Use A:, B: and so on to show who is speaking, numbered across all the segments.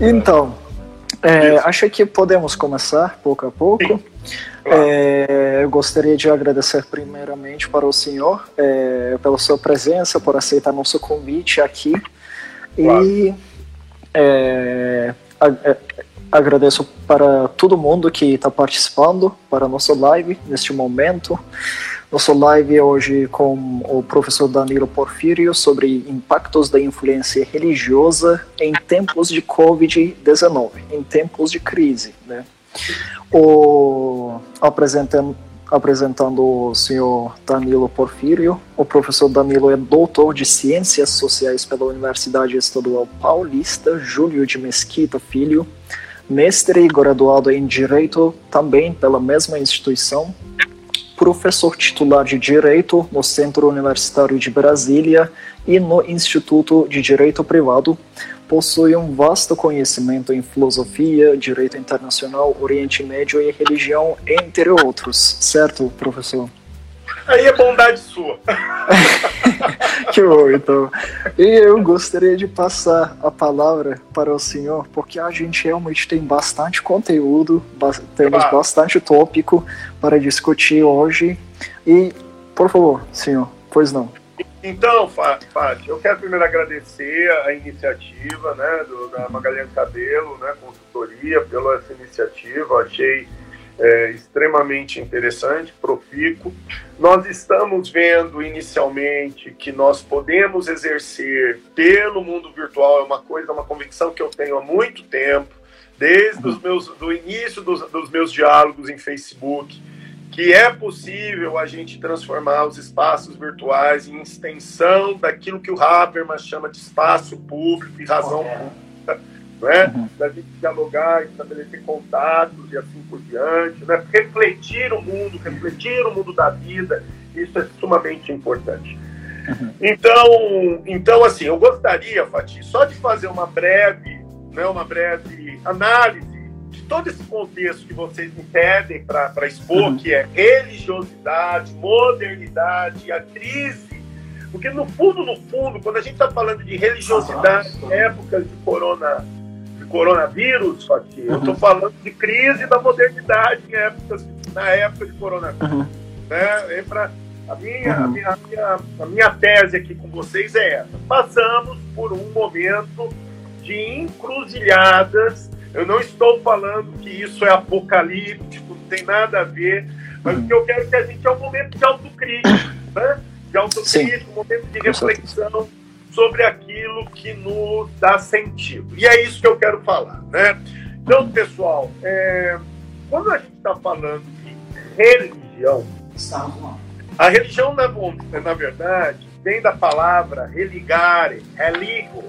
A: Então, é, acho que podemos começar pouco a pouco. É, eu gostaria de agradecer primeiramente para o senhor é, pela sua presença, por aceitar nosso convite aqui. E é, é, agradeço para todo mundo que está participando para a nossa live neste momento. Nossa live é hoje com o professor Danilo Porfírio sobre impactos da influência religiosa em tempos de Covid-19, em tempos de crise. Né? O, apresentando, apresentando o senhor Danilo Porfírio, o professor Danilo é doutor de Ciências Sociais pela Universidade Estadual Paulista, Júlio de Mesquita Filho, mestre e graduado em Direito também pela mesma instituição, professor titular de Direito no Centro Universitário de Brasília e no Instituto de Direito Privado, possui um vasto conhecimento em filosofia, direito internacional, Oriente Médio e religião, entre outros. Certo, professor?
B: Aí é bondade sua.
A: que bom, então. E eu gostaria de passar a palavra para o senhor, porque a gente realmente tem bastante conteúdo, temos claro. bastante tópico para discutir hoje. E, por favor, senhor, pois não.
B: Então, Fábio, eu quero primeiro agradecer a iniciativa né, do, da Magalhães Cabelo, né, consultoria, pela essa iniciativa. Achei é, extremamente interessante, profícuo. Nós estamos vendo inicialmente que nós podemos exercer pelo mundo virtual, é uma coisa, uma convicção que eu tenho há muito tempo, desde os meus, do início dos, dos meus diálogos em Facebook, que é possível a gente transformar os espaços virtuais em extensão daquilo que o Habermas chama de espaço público e razão pública não é? Uhum. Da gente dialogar, estabelecer contatos e assim por diante, né? refletir o mundo, refletir o mundo da vida, isso é sumamente importante. Uhum. Então, então, assim, eu gostaria, Fatih, só de fazer uma breve, né, uma breve análise de todo esse contexto que vocês me pedem para expor, uhum. que é religiosidade, modernidade, a crise porque no fundo, no fundo, quando a gente está falando de religiosidade, em épocas de corona, coronavírus, Fatih. Uhum. Eu estou falando de crise da modernidade na época de coronavírus. Uhum. Né? Pra, a, minha, uhum. a, minha, a, minha, a minha tese aqui com vocês é essa. Passamos por um momento de encruzilhadas. Eu não estou falando que isso é apocalíptico, não tem nada a ver, mas o que eu quero é que a gente é um momento de autocrítica, né? de autocrítica, um momento de reflexão sobre aquilo que nos dá sentido. E é isso que eu quero falar, né? Então, pessoal, é, quando a gente está falando de religião, a religião, na, na verdade, vem da palavra religare, religo,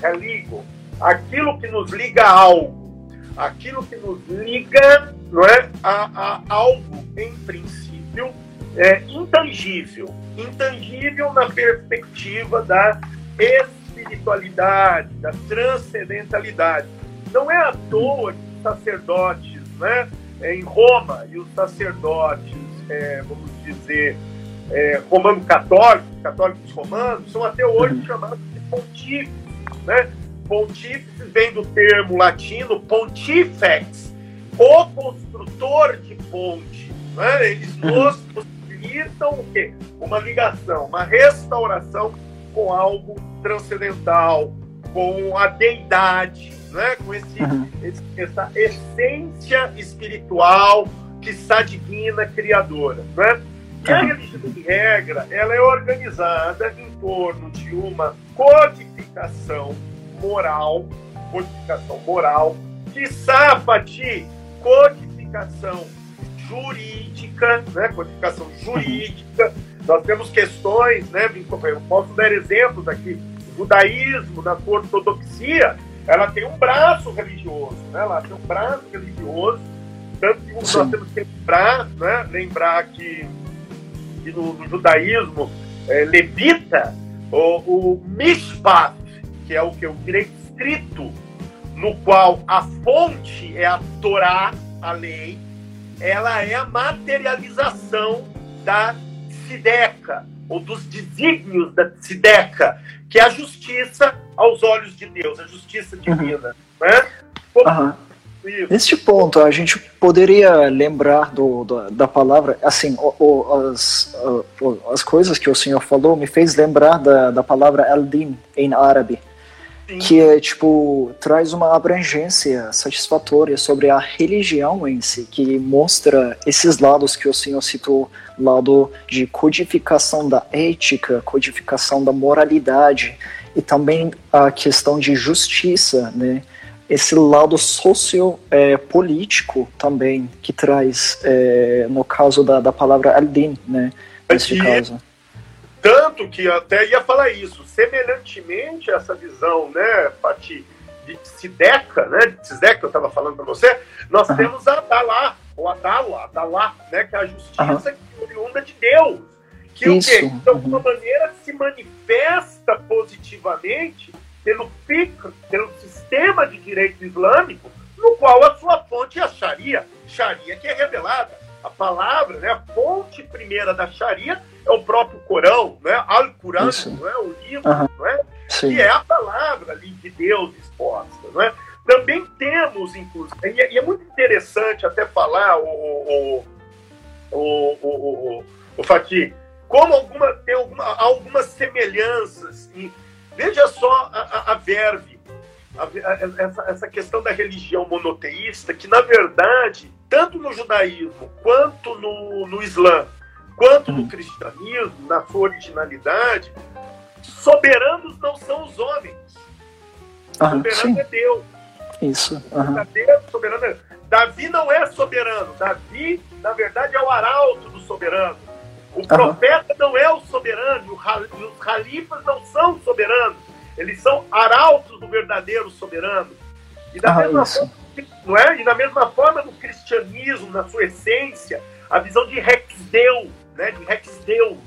B: religo, aquilo que nos liga a algo, aquilo que nos liga não é, a, a algo, em princípio, é, intangível, intangível na perspectiva da espiritualidade, da transcendentalidade. Não é à toa que os sacerdotes, né, em Roma, e os sacerdotes, é, vamos dizer, é, romano-católicos, católicos romanos, são até hoje uhum. chamados de pontífices. Né? Pontífices vem do termo latino pontifex, o construtor de ponte. Né? Eles uhum. nos possibilitam o quê? Uma ligação, uma restauração com algo transcendental, com a deidade, né? com esse, uhum. esse, essa essência espiritual que está divina, criadora. Né? E a religião, em regra, ela é organizada em torno de uma codificação moral, codificação moral, que sapati, codificação jurídica, né? codificação jurídica, nós temos questões, né? Eu posso dar exemplos aqui. O judaísmo, na sua ortodoxia, ela tem um braço religioso, né? Ela tem um braço religioso, tanto que nós temos que lembrar, né? Lembrar que, que no, no, judaísmo é, levita o, o mishpat, que é o que o direito escrito, no qual a fonte é a Torá, a lei, ela é a materialização da Sideca, ou dos desígnios da Sideca, que é a justiça aos olhos de Deus, a justiça divina. Né?
A: Como... Neste ponto, a gente poderia lembrar do, do da palavra, assim, o, o, as, o, as coisas que o senhor falou me fez lembrar da, da palavra al-din em árabe, Sim. que é, tipo, traz uma abrangência satisfatória sobre a religião em si, que mostra esses lados que o senhor citou, lado de codificação da ética, codificação da moralidade, e também a questão de justiça, né? esse lado sociopolítico é, também que traz é, no caso da, da palavra Aldin, né? Nesse caso.
B: Tanto que até ia falar isso, semelhantemente a essa visão, né, Pati, de Sideca, né, de Sideca que eu estava falando para você, nós uhum. temos a Dalá, ou a Dala, a Dalá, né, que é a justiça uhum. que oriunda de Deus, que isso. o quê? de alguma uhum. maneira se manifesta positivamente pelo FIC, pelo sistema de direito islâmico, no qual a sua fonte é a Sharia. Sharia que é revelada. A palavra, né, a fonte primeira da Sharia é o próprio Corão, né, Al-Quran, não é? o livro, uhum. não é? que é a palavra ali de Deus exposta. Não é? Também temos, inclusive, e é, e é muito interessante até falar, o, o, o, o, o, Fatih, como alguma, tem alguma, algumas semelhanças em Veja só a, a, a verve, a, essa, essa questão da religião monoteísta, que na verdade, tanto no judaísmo, quanto no, no Islã, quanto no cristianismo, na sua originalidade, soberanos não são os homens.
A: Uhum, soberano sim.
B: é Deus.
A: Isso. Uhum.
B: soberano é... Davi não é soberano. Davi, na verdade, é o arauto do soberano. O profeta uhum. não é o soberano, os califas não são soberanos, eles são arautos do verdadeiro soberano. E da, mesma forma, não é? e da mesma forma, no cristianismo, na sua essência, a visão de Rex Deus, né? de Rex Deus.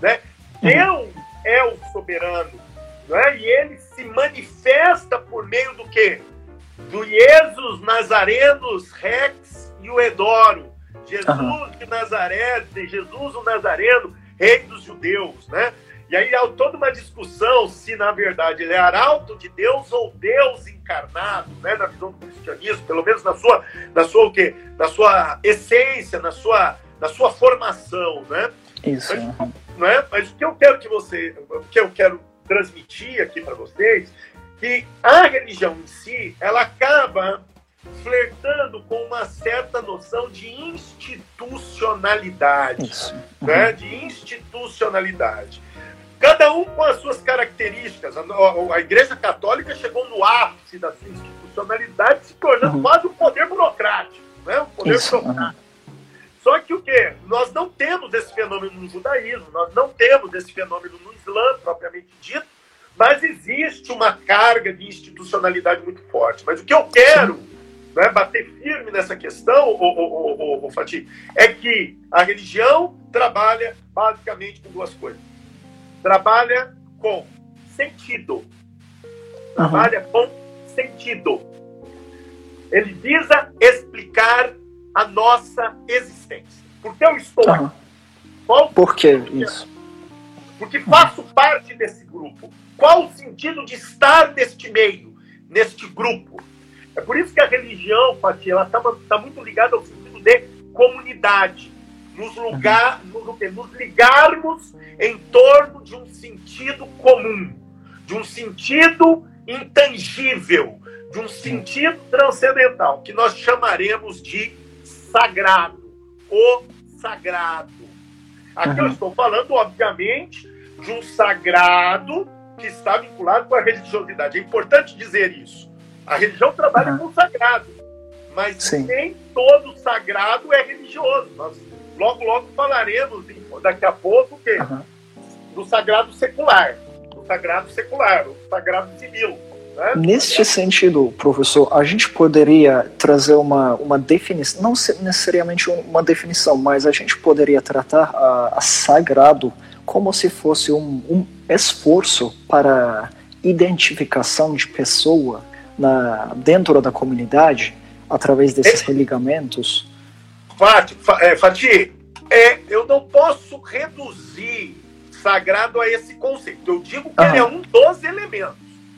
B: Né? Deus é o soberano, não é? e ele se manifesta por meio do quê? Do Jesus Nazarenos Rex e o Edoro Jesus uhum. de Nazaré, de Jesus o Nazareno, rei dos judeus, né? E aí há toda uma discussão se, na verdade, ele é arauto de Deus ou Deus encarnado, né? Na visão do cristianismo, pelo menos na sua, na sua o quê? Na sua essência, na sua, na sua formação, né?
A: Isso.
B: Mas, não é? Mas o que eu quero que você, o que eu quero transmitir aqui para vocês, que a religião em si, ela acaba flertando com uma certa noção de institucionalidade, né? de institucionalidade. Cada um com as suas características. A, a, Igreja Católica chegou no ápice da sua institucionalidade, se tornando uhum. quase um poder burocrático, né? um poder Isso. burocrático. Só que o quê? Nós não temos esse fenômeno no judaísmo, nós não temos esse fenômeno no Islã, propriamente dito, mas existe uma carga de institucionalidade muito forte. Mas o que eu quero né, bater firme nessa questão, o, o, o, o Fatih, é que a religião trabalha basicamente com duas coisas. Trabalha com sentido. Trabalha uhum. com sentido. Ele visa explicar a nossa existência. Por que eu estou uhum. aqui?
A: Qual Por que isso?
B: Porque faço parte desse grupo. Qual o sentido de estar neste meio, neste grupo? É por isso que a religião, Pati, ela está tá muito ligada ao sentido de comunidade. Nos, lugar, nos, ligarmos em torno de um sentido comum, de um sentido intangível, de um sentido transcendental, que nós chamaremos de sagrado, o sagrado. Aqui eu estou falando, obviamente, de um sagrado que está vinculado com a religiosidade. É importante dizer isso. A religião trabalha uhum. com o sagrado, mas Sim. nem todo sagrado é religioso. Nós logo, logo falaremos daqui a pouco que uhum. do sagrado secular, do sagrado secular, do sagrado civil. Né?
A: Neste sentido, professor, a gente poderia trazer uma, uma definição, não necessariamente uma definição, mas a gente poderia tratar a, a sagrado como se fosse um, um esforço para identificação de pessoa na, dentro da comunidade através desses religamentos?
B: Fati, é, Fati é, eu não posso reduzir sagrado a esse conceito. Eu digo que ele é um dos elementos.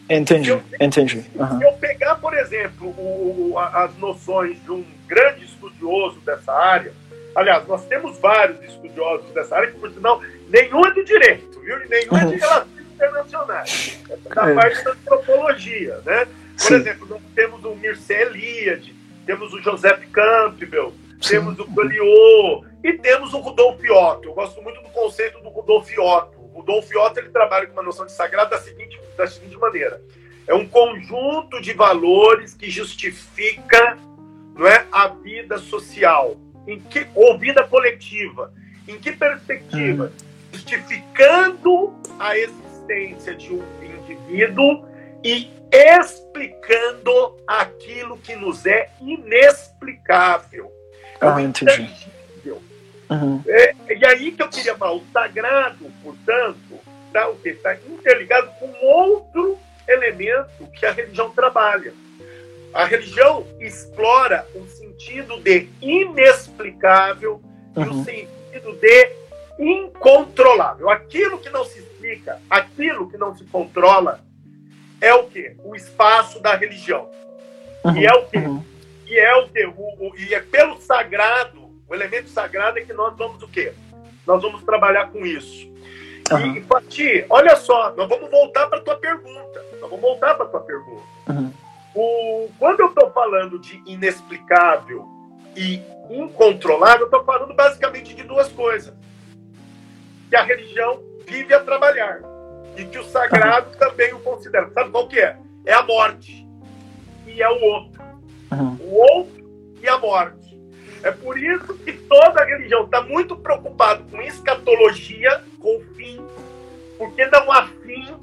A: Entendi, se eu, entendi.
B: Uhum. Se eu pegar, por exemplo, o, as noções de um grande estudioso dessa área, aliás, nós temos vários estudiosos dessa área, que, por sinal, nenhum é de direito, viu? Nenhum é de uhum. relações internacionais. Da é. parte da antropologia, né? Por Sim. exemplo, nós temos o Mircea Eliade, temos o Joseph Campbell. Temos o Galiot e temos o Rudolf Otto. Eu gosto muito do conceito do Rudolf Otto. O Rudolf Otto ele trabalha com uma noção de sagrado da seguinte, da seguinte maneira: é um conjunto de valores que justifica não é, a vida social, em que, ou vida coletiva. Em que perspectiva? Uhum. Justificando a existência de um indivíduo e explicando aquilo que nos é inexplicável.
A: Ah, entendi.
B: Uhum. É, e aí que eu queria falar, o sagrado, portanto, está? Está interligado com outro elemento que a religião trabalha. A religião explora o sentido de inexplicável uhum. e o uhum. sentido de incontrolável. Aquilo que não se explica, aquilo que não se controla, é o quê? O espaço da religião. Uhum, e é o quê? Uhum. E é o? O, e é pelo sagrado, o elemento sagrado é que nós vamos o quê? Nós vamos trabalhar com isso. Uhum. E, Pati, olha só, nós vamos voltar para a tua pergunta. Nós vamos voltar para a tua pergunta. Uhum. O, quando eu estou falando de inexplicável e incontrolável, eu estou falando basicamente de duas coisas. Que a religião vive a trabalhar e que o sagrado também o considera. Sabe qual que é? É a morte. E é o outro. O outro e a morte. É por isso que toda a religião está muito preocupada com escatologia, com o fim, porque não há fim.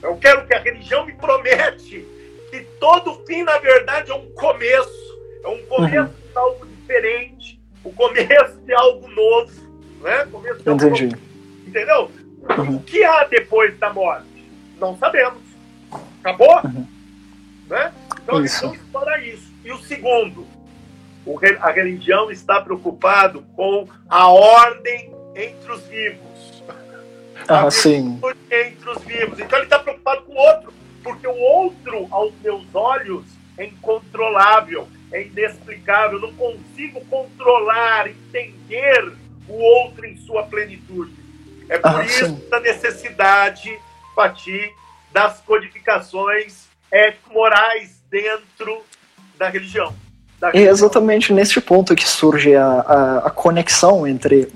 B: Eu quero que a religião me promete que todo fim, na verdade, é um começo. É um começo uhum. de algo diferente, o começo de algo novo. Né? Começo de
A: Entendi. Algo novo.
B: Entendeu? Uhum. O que há depois da morte? Não sabemos. Acabou? Uhum. Né? Então, isso. então explora isso. E o segundo, a religião está preocupado com a ordem entre os vivos.
A: Ah, sim.
B: Entre os vivos. Então ele está preocupado com o outro, porque o outro, aos meus olhos, é incontrolável, é inexplicável. Eu não consigo controlar, entender o outro em sua plenitude. É por ah, isso sim. a necessidade, Pati, das codificações ético-morais dentro da religião. Da
A: religião. É exatamente neste ponto que surge a, a, a, conexão entre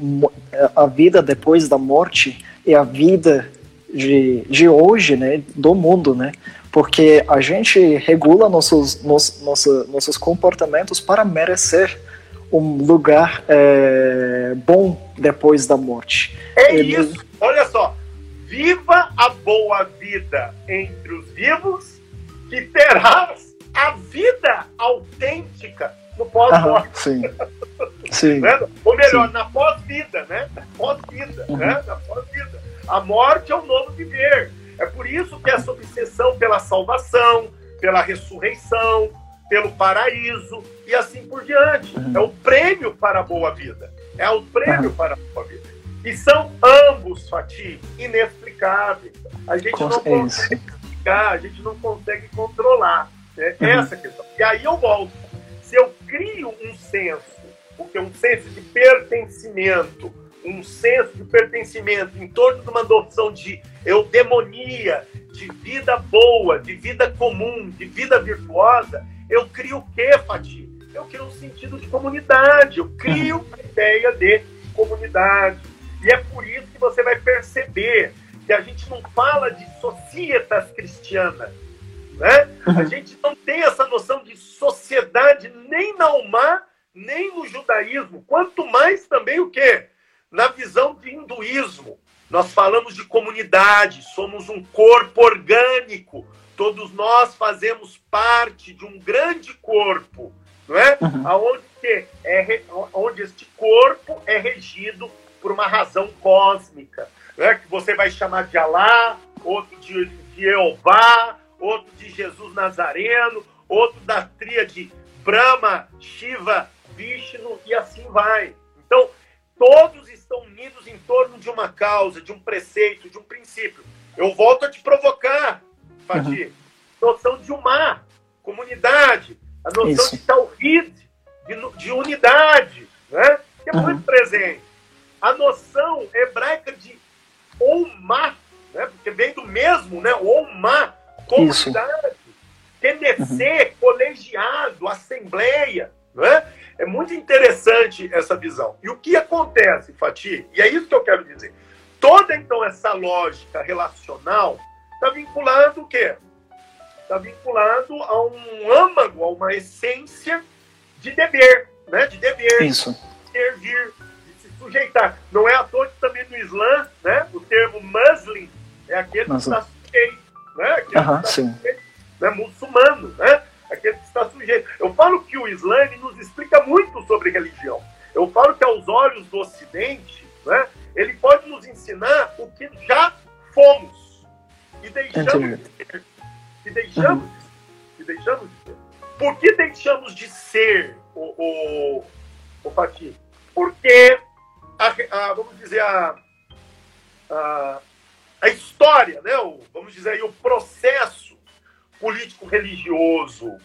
A: a vida depois da morte e a vida de, de hoje, né, do mundo, né? Porque a gente regula nossos, nos, nossa, nossos comportamentos para merecer um lugar é, bom depois da morte.
B: É Ele... isso. Olha só. Viva a boa vida entre os vivos, que terás a vida autêntica no pós-morte.
A: Sim. sim.
B: né? Ou melhor, sim. na pós-vida, né? Na pós-vida, uhum. né? Na pós-vida. A morte é o novo viver. É por isso que essa obsessão pela salvação, pela ressurreição, pelo paraíso e assim por diante. Uhum. É o prêmio para a boa vida. É o prêmio uhum. para a boa vida. E são ambos, Fatih, inexplicáveis. A gente Com não consegue explicar, a gente não consegue controlar. É uhum. essa questão. E aí eu volto. Se eu crio um senso, porque um senso de pertencimento, um senso de pertencimento em torno de uma noção de eudemonia, de vida boa, de vida comum, de vida virtuosa, eu crio o quê, Fati? Eu crio um sentido de comunidade, eu crio uhum. a ideia de comunidade. E é por isso que você vai perceber que a gente não fala de societas cristianas. Né? A uhum. gente não tem essa noção de sociedade nem na Umá, nem no judaísmo. Quanto mais também o quê? Na visão de hinduísmo. Nós falamos de comunidade, somos um corpo orgânico, Todos nós fazemos parte de um grande corpo, não é? Uhum. Aonde, é, onde este corpo é regido por uma razão cósmica, é? que você vai chamar de Alá, outro de, de Jeová, outro de Jesus Nazareno, outro da tríade Brahma, Shiva, Vishnu e assim vai. Então, todos estão unidos em torno de uma causa, de um preceito, de um princípio. Eu volto a te provocar. Fati, uhum. noção de uma comunidade, a noção Isso. de tawhid, de, de unidade, né? que é uhum. muito presente. A noção hebraica de Omá, né? porque vem do mesmo, né? Omá, comunidade, TNC, uhum. colegiado, assembleia. Né? É muito interessante essa visão. E o que acontece, Fati? E é isso que eu quero dizer. Toda, então, essa lógica relacional está vinculando o quê? Está vinculado a um âmago, a uma essência de dever, né? De dever,
A: Isso.
B: de servir, de se sujeitar. Não é à toa que também no Islã, né? O termo muslim é aquele que está sujeito, né? Aquele
A: uh -huh, sim.
B: Sujeito, né? Muçulmano, né? Aquele que está sujeito. Eu falo que o Islã nos explica muito sobre religião. Eu falo que aos olhos do Ocidente, né? Ele pode nos ensinar o que já fomos e deixamos de ser. E deixamos, uhum. e deixamos de ser. Por que deixamos de ser, o, o, o Fatih? Porque, a, a, vamos dizer, a, a, a história, né? o, vamos dizer aí, o processo político-religioso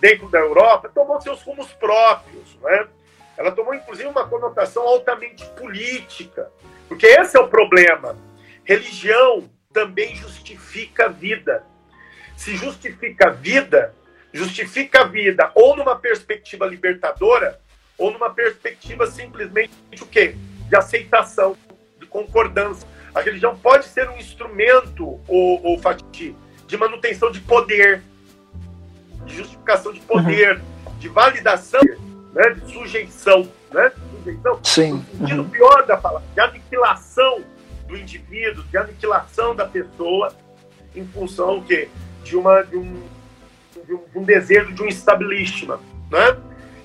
B: dentro da Europa tomou seus rumos próprios. Né? Ela tomou, inclusive, uma conotação altamente política. Porque esse é o problema. Religião também justifica a vida. Se justifica a vida, justifica a vida ou numa perspectiva libertadora, ou numa perspectiva simplesmente o quê? De aceitação, de concordância. A religião pode ser um instrumento, o, o Fatih, de manutenção de poder, de justificação de poder, uhum. de validação, né, de sujeição, né? Sujeição,
A: Sim.
B: No sentido uhum. pior da palavra, de aniquilação do indivíduo, de aniquilação da pessoa em função quê? de uma de um, de um, de um desejo de um establishment, né?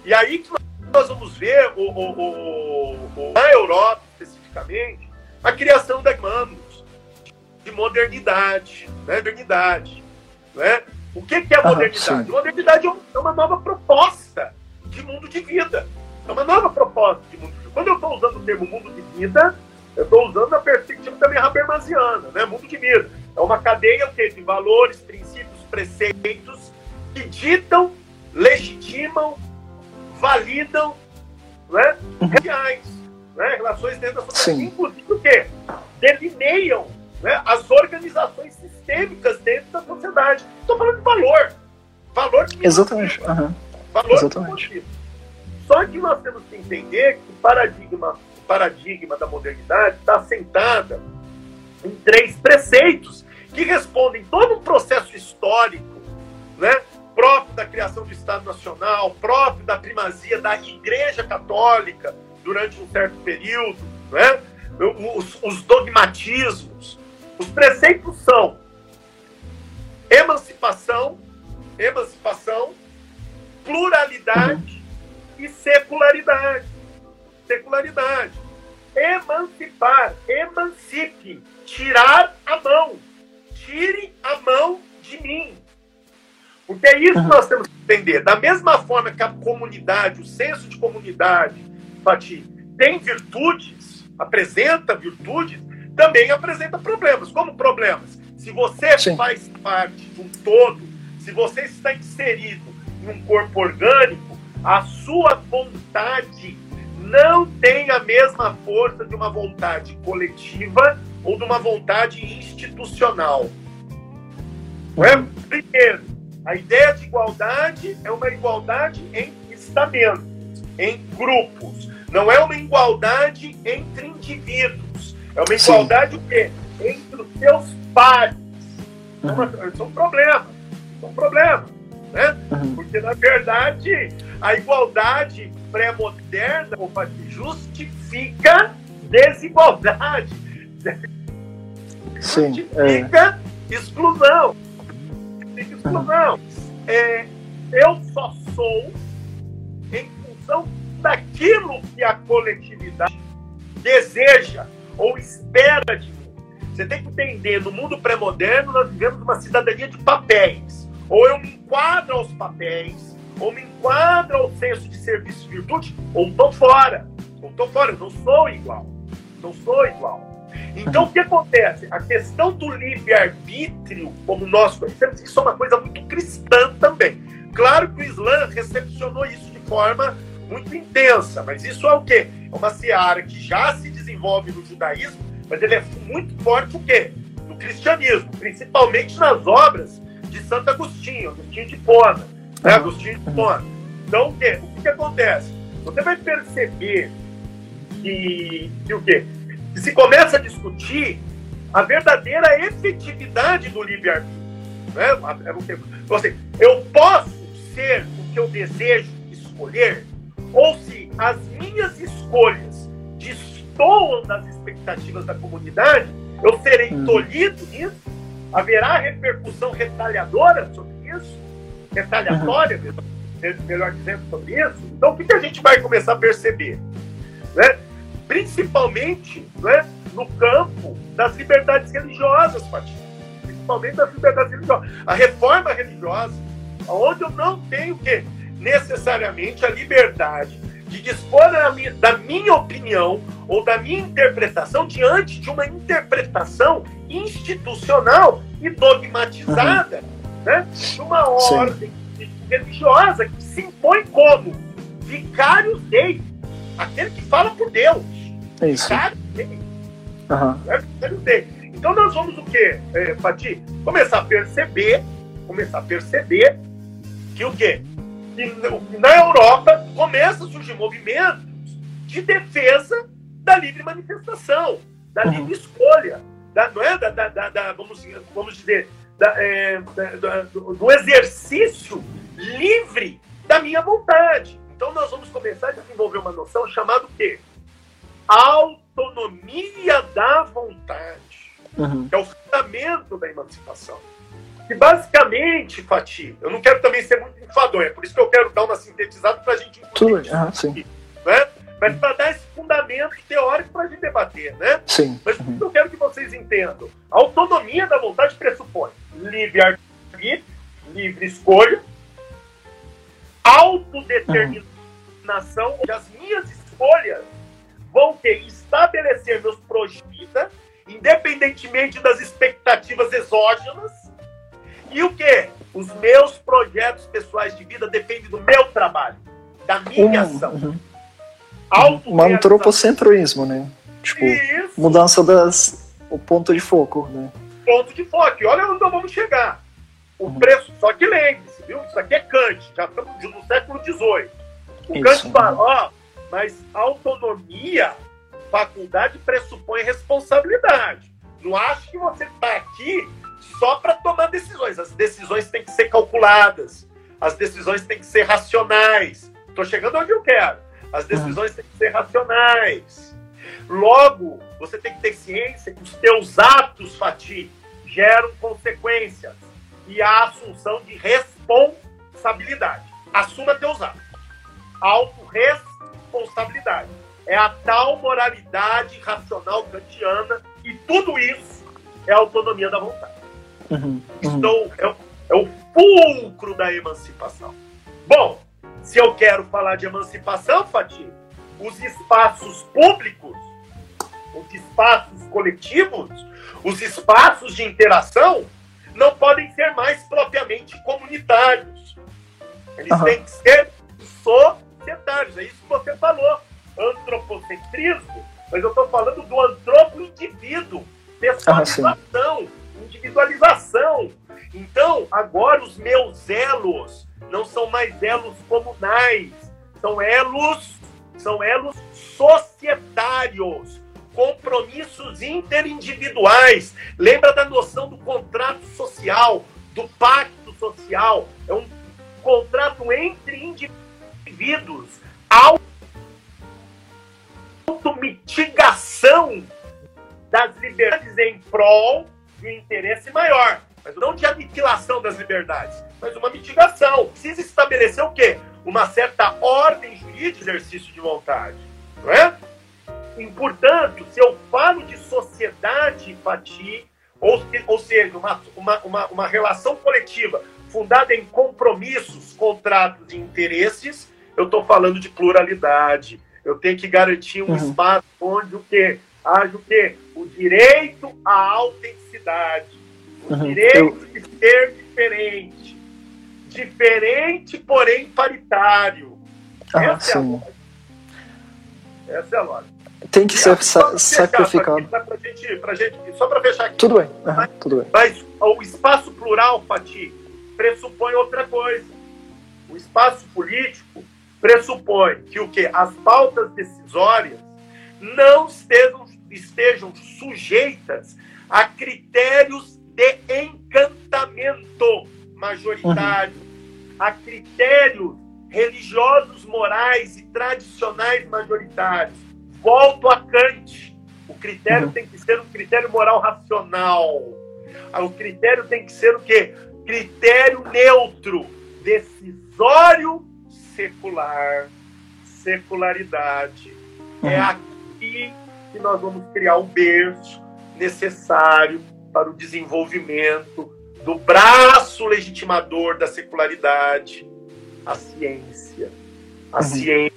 B: E aí que nós vamos ver o, o, o, na Europa especificamente a criação da manos de modernidade, né? modernidade, né? O que, que é modernidade? Ah, modernidade é uma nova proposta de mundo de vida. É uma nova proposta de mundo de vida. Quando eu estou usando o termo mundo de vida, eu estou usando a perspectiva também habermasiana, né? Mundo de vida. É uma cadeia de valores, princípios, preceitos que ditam, legitimam, validam né? Uhum. reais, né? relações dentro da sociedade. Inclusive o quê? Delineiam né? as organizações sistêmicas dentro da sociedade. Estou falando de valor. Valor de
A: Exatamente. Uhum.
B: Valor Exatamente. Só que nós temos que entender que o paradigma, o paradigma da modernidade está assentada em três preceitos que respondem todo um processo histórico, né? próprio da criação do Estado Nacional, próprio da primazia da Igreja Católica durante um certo período, né? os, os dogmatismos. Os preceitos são emancipação, emancipação, pluralidade e secularidade. Secularidade. Emancipar, emancipe, tirar a mão. Tire a mão de mim. Porque é isso que nós temos que entender. Da mesma forma que a comunidade, o senso de comunidade, Pati, tem virtudes, apresenta virtudes, também apresenta problemas. Como problemas? Se você Sim. faz parte de um todo, se você está inserido em um corpo orgânico, a sua vontade não tem a mesma força de uma vontade coletiva ou de uma vontade institucional. Não é? Primeiro, a ideia de igualdade é uma igualdade em estamentos, em grupos. Não é uma igualdade entre indivíduos. É uma igualdade o quê? entre os seus pares. Uhum. Isso é um problema. Isso é um problema. Né? Uhum. Porque, na verdade, a igualdade pré-moderna justifica desigualdade.
A: Sim,
B: justifica é. exclusão. Justifica exclusão. Uhum. É, eu só sou em função daquilo que a coletividade deseja ou espera de mim. Você tem que entender, no mundo pré-moderno, nós vivemos uma cidadania de papéis. Ou eu me enquadro aos papéis, ou me enquadro ao senso de serviço e virtude, ou estou fora. Ou estou fora, eu não sou igual. Não sou igual. Então, o que acontece? A questão do livre-arbítrio, como nós conhecemos, isso é uma coisa muito cristã também. Claro que o Islã recepcionou isso de forma muito intensa, mas isso é o quê? É uma seara que já se desenvolve no judaísmo, mas ele é muito forte o quê? No cristianismo, principalmente nas obras de Santo Agostinho, Agostinho de Pona, né? Agostinho de Pona. Então, o, quê? o que, que acontece? Você vai perceber que, que o quê? Que se começa a discutir a verdadeira efetividade do livre-arbítrio. Né? Então, assim, eu posso ser o que eu desejo escolher, ou se as minhas escolhas destoam das expectativas da comunidade, eu serei uhum. tolhido nisso? Haverá repercussão retaliadora sobre isso? Retaliatória, uhum. melhor dizendo, sobre isso? Então, o que, que a gente vai começar a perceber? Né? Principalmente né, no campo das liberdades religiosas, Patinho. Principalmente das liberdades religiosas. A reforma religiosa, onde eu não tenho que necessariamente a liberdade de dispor da minha opinião ou da minha interpretação diante de uma interpretação institucional e dogmatizada uhum. né, de uma ordem Sim. religiosa que se impõe como vicário dei, aquele que fala por Deus.
A: É isso. Vicário
B: dei. Uhum. Vicário dei. Então nós vamos o quê, é, Pati? Começar a perceber, começar a perceber que o quê? Na Europa começa a surgir movimentos de defesa da livre manifestação, da uhum. livre escolha, da, não é? Da, da, da, da vamos, vamos dizer, da, é, do, do exercício livre da minha vontade. Então nós vamos começar a desenvolver uma noção chamada o quê? Autonomia da vontade. Uhum. Que é o fundamento da emancipação. Que basicamente, Fati, eu não quero também ser muito enfadonho, é por isso que eu quero dar uma sintetizada para a gente
A: entender. Tudo, ah, sim.
B: Né? Mas para dar esse fundamento teórico para a gente debater, né?
A: Sim.
B: Mas uhum. eu quero que vocês entendam. A autonomia da vontade pressupõe livre-arbítrio, livre escolha, autodeterminação, uhum. as minhas escolhas vão ter estabelecer meus projetos, independentemente das expectativas exógenas, e o que? Os meus projetos pessoais de vida dependem do meu trabalho, da minha uhum. ação. Uhum.
A: Um antropocentrismo, né? Tipo, Isso. mudança das o ponto de foco, né?
B: Ponto de foco. E olha onde vamos chegar. O uhum. preço, só que lembre-se, viu? Isso aqui é Kant, já estamos no século XVIII. O Isso, Kant fala, ó, mas autonomia, faculdade pressupõe responsabilidade. Não acho que você está aqui só para tomar decisões. As decisões têm que ser calculadas. As decisões têm que ser racionais. Estou chegando onde eu quero. As decisões têm que ser racionais. Logo, você tem que ter ciência que os teus atos, Fati, geram consequências e a assunção de responsabilidade. Assuma teus atos. Autoresponsabilidade. É a tal moralidade racional kantiana e tudo isso é autonomia da vontade. Uhum, uhum. Então, é o, é o fulcro da emancipação. Bom, se eu quero falar de emancipação, Fatih, os espaços públicos, os espaços coletivos, os espaços de interação não podem ser mais propriamente comunitários. Eles uhum. têm que ser societários. É isso que você falou. Antropocentrismo, mas eu estou falando do antropo-indivíduo, pessoalização, uhum, individualização. Então, agora os meus elos não são mais elos comunais, são elos, são elos societários, compromissos interindividuais. Lembra da noção do contrato social, do pacto social? É um contrato entre indivíduos, automitigação das liberdades em prol de um interesse maior mas não de aniquilação das liberdades, mas uma mitigação. Precisa estabelecer o quê? Uma certa ordem jurídica de exercício de vontade, não é? E, portanto, se eu falo de sociedade, Pati, ou, ou seja, uma, uma, uma, uma relação coletiva fundada em compromissos, contratos e interesses, eu estou falando de pluralidade. Eu tenho que garantir um uhum. espaço onde o quê? Haja o quê? O direito à autenticidade, o uhum. direito eu... de ser diferente. Diferente, porém paritário.
A: Ah, Essa, sim. É a lógica.
B: Essa é a lógica.
A: Tem que e ser sa sacrificado.
B: Pra, gente, pra gente, só para fechar aqui.
A: Tudo bem, uhum, tudo bem.
B: Mas o espaço plural, Fati, pressupõe outra coisa. O espaço político pressupõe que o que as pautas decisórias não estejam, estejam sujeitas a critérios de encantamento majoritário, uhum. a critérios religiosos, morais e tradicionais majoritários. Volto a Kant. O critério uhum. tem que ser um critério moral racional. O critério tem que ser o quê? Critério neutro, decisório secular, secularidade. É uhum. É aqui que nós vamos criar o berço necessário para o desenvolvimento do braço legitimador da secularidade, a ciência. A uhum. ciência.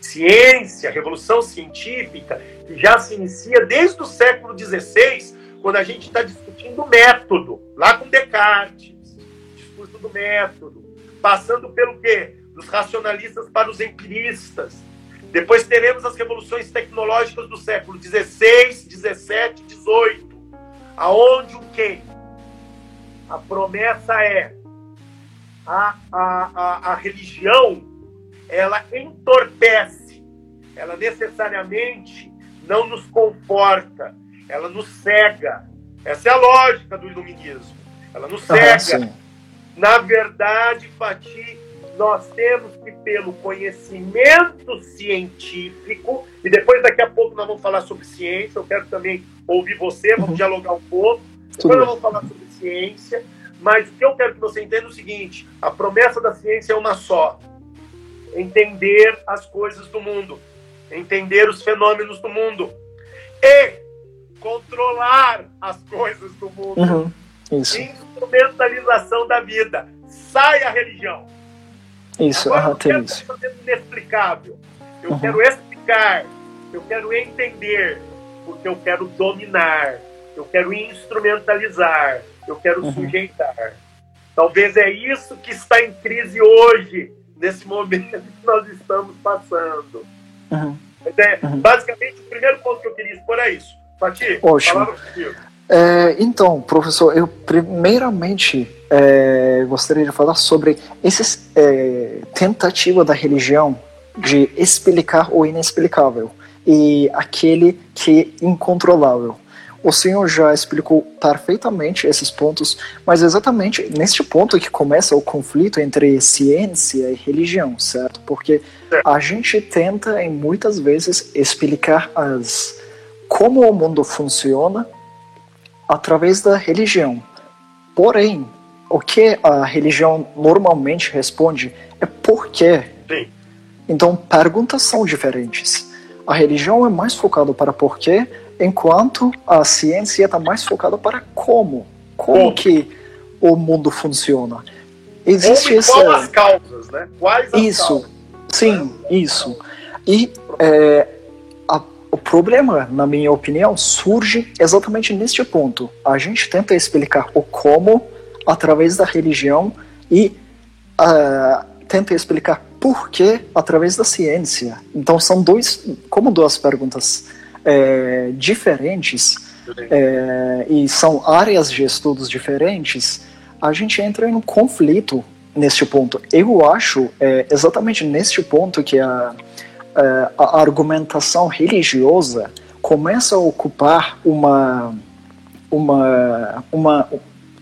B: Ciência, revolução científica, que já se inicia desde o século XVI, quando a gente está discutindo método, lá com Descartes, discurso do método, passando pelo quê? Dos racionalistas para os empiristas. Depois teremos as revoluções tecnológicas do século XVI, XVII, XVIII, aonde o quê? A promessa é a, a, a, a religião ela entorpece, ela necessariamente não nos conforta, ela nos cega. Essa é a lógica do iluminismo. Ela nos cega. Ah, Na verdade, Fati, nós temos que, pelo conhecimento científico, e depois daqui a pouco nós vamos falar sobre ciência, eu quero também ouvir você, vamos uhum. dialogar um pouco. Depois nós vamos falar sobre ciência mas o que eu quero que você entenda é o seguinte: a promessa da ciência é uma só. Entender as coisas do mundo, entender os fenômenos do mundo e controlar as coisas do mundo.
A: Uhum, isso.
B: Instrumentalização da vida. Sai a religião.
A: Isso, Agora, uhum, tem isso.
B: inexplicável. Eu uhum. quero explicar, eu quero entender, porque eu quero dominar, eu quero instrumentalizar, eu quero uhum. sujeitar. Talvez é isso que está em crise hoje, nesse momento que nós estamos passando. Uhum. É, uhum. Basicamente, o primeiro ponto que eu queria expor é isso. Pati,
A: Ótimo. É, então, professor, eu primeiramente é, gostaria de falar sobre essa é, tentativa da religião de explicar o inexplicável e aquele que é incontrolável. O senhor já explicou perfeitamente esses pontos, mas exatamente neste ponto que começa o conflito entre ciência e religião, certo? Porque a gente tenta, em muitas vezes, explicar as como o mundo funciona através da religião. Porém, o que a religião normalmente responde é por quê. Sim. Então, perguntas são diferentes. A religião é mais focada para por quê, enquanto a ciência está mais focada para como, como, que o mundo funciona.
B: Existe como essa... Quais as causas, né? Quais as
A: isso,
B: causas,
A: sim, isso. E é, o problema, na minha opinião, surge exatamente neste ponto. A gente tenta explicar o como através da religião e uh, tenta explicar por que através da ciência. Então são dois, como duas perguntas é, diferentes é, e são áreas de estudos diferentes, a gente entra em um conflito neste ponto. Eu acho é, exatamente neste ponto que a, é, a argumentação religiosa começa a ocupar uma, uma, uma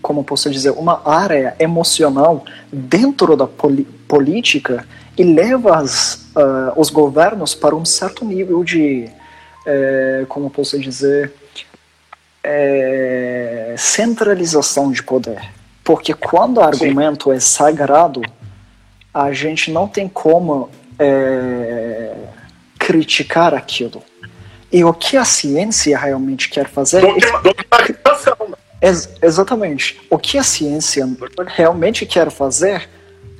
A: como posso dizer, uma área emocional dentro da política e leva as, uh, os governos para um certo nível de é, como posso dizer, é, centralização de poder. Porque quando o argumento Sim. é sagrado, a gente não tem como é, criticar aquilo. E o que a ciência realmente quer fazer é, ex exatamente. O que a ciência realmente quer fazer